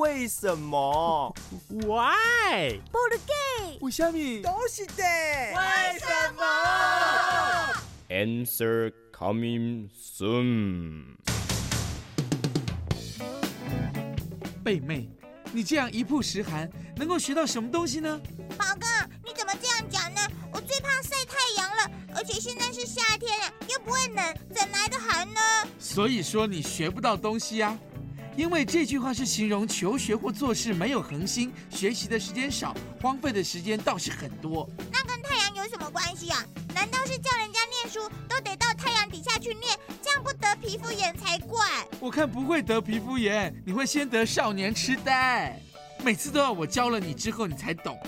为什么？Why？不如给？为什么？都是的。为什么？Answer coming soon。贝妹，你这样一曝十寒，能够学到什么东西呢？宝哥，你怎么这样讲呢？我最怕晒太阳了，而且现在是夏天，又不会冷，怎来的寒呢？所以说你学不到东西呀。因为这句话是形容求学或做事没有恒心，学习的时间少，荒废的时间倒是很多。那跟太阳有什么关系啊？难道是叫人家念书都得到太阳底下去念，这样不得皮肤炎才怪？我看不会得皮肤炎，你会先得少年痴呆。每次都要我教了你之后你才懂，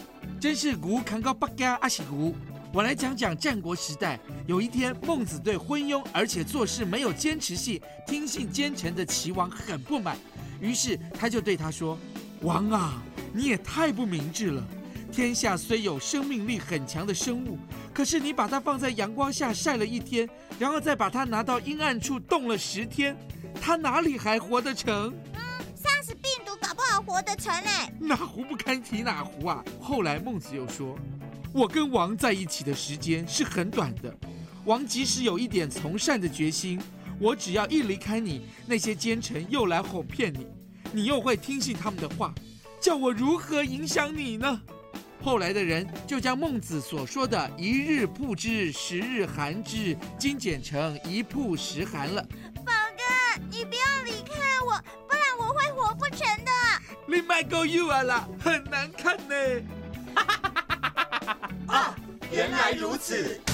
真是无扛高八嘎阿西古。我来讲讲战国时代，有一天孟子对昏庸而且做事没有坚持性、听信奸臣的齐王很不满，于是他就对他说：“王啊，你也太不明智了！天下虽有生命力很强的生物，可是你把它放在阳光下晒了一天，然后再把它拿到阴暗处冻了十天，它哪里还活得成？嗯，杀死病毒搞不好活得成嘞！哪壶不开提哪壶啊！后来孟子又说。”我跟王在一起的时间是很短的，王即使有一点从善的决心，我只要一离开你，那些奸臣又来哄骗你，你又会听信他们的话，叫我如何影响你呢？后来的人就将孟子所说的“一日曝之，十日寒之”精简成“一曝十寒”了。宝哥，你不要离开我，不然我会活不成的。你卖够 you 啊啦，很难看呢。啊，原来如此。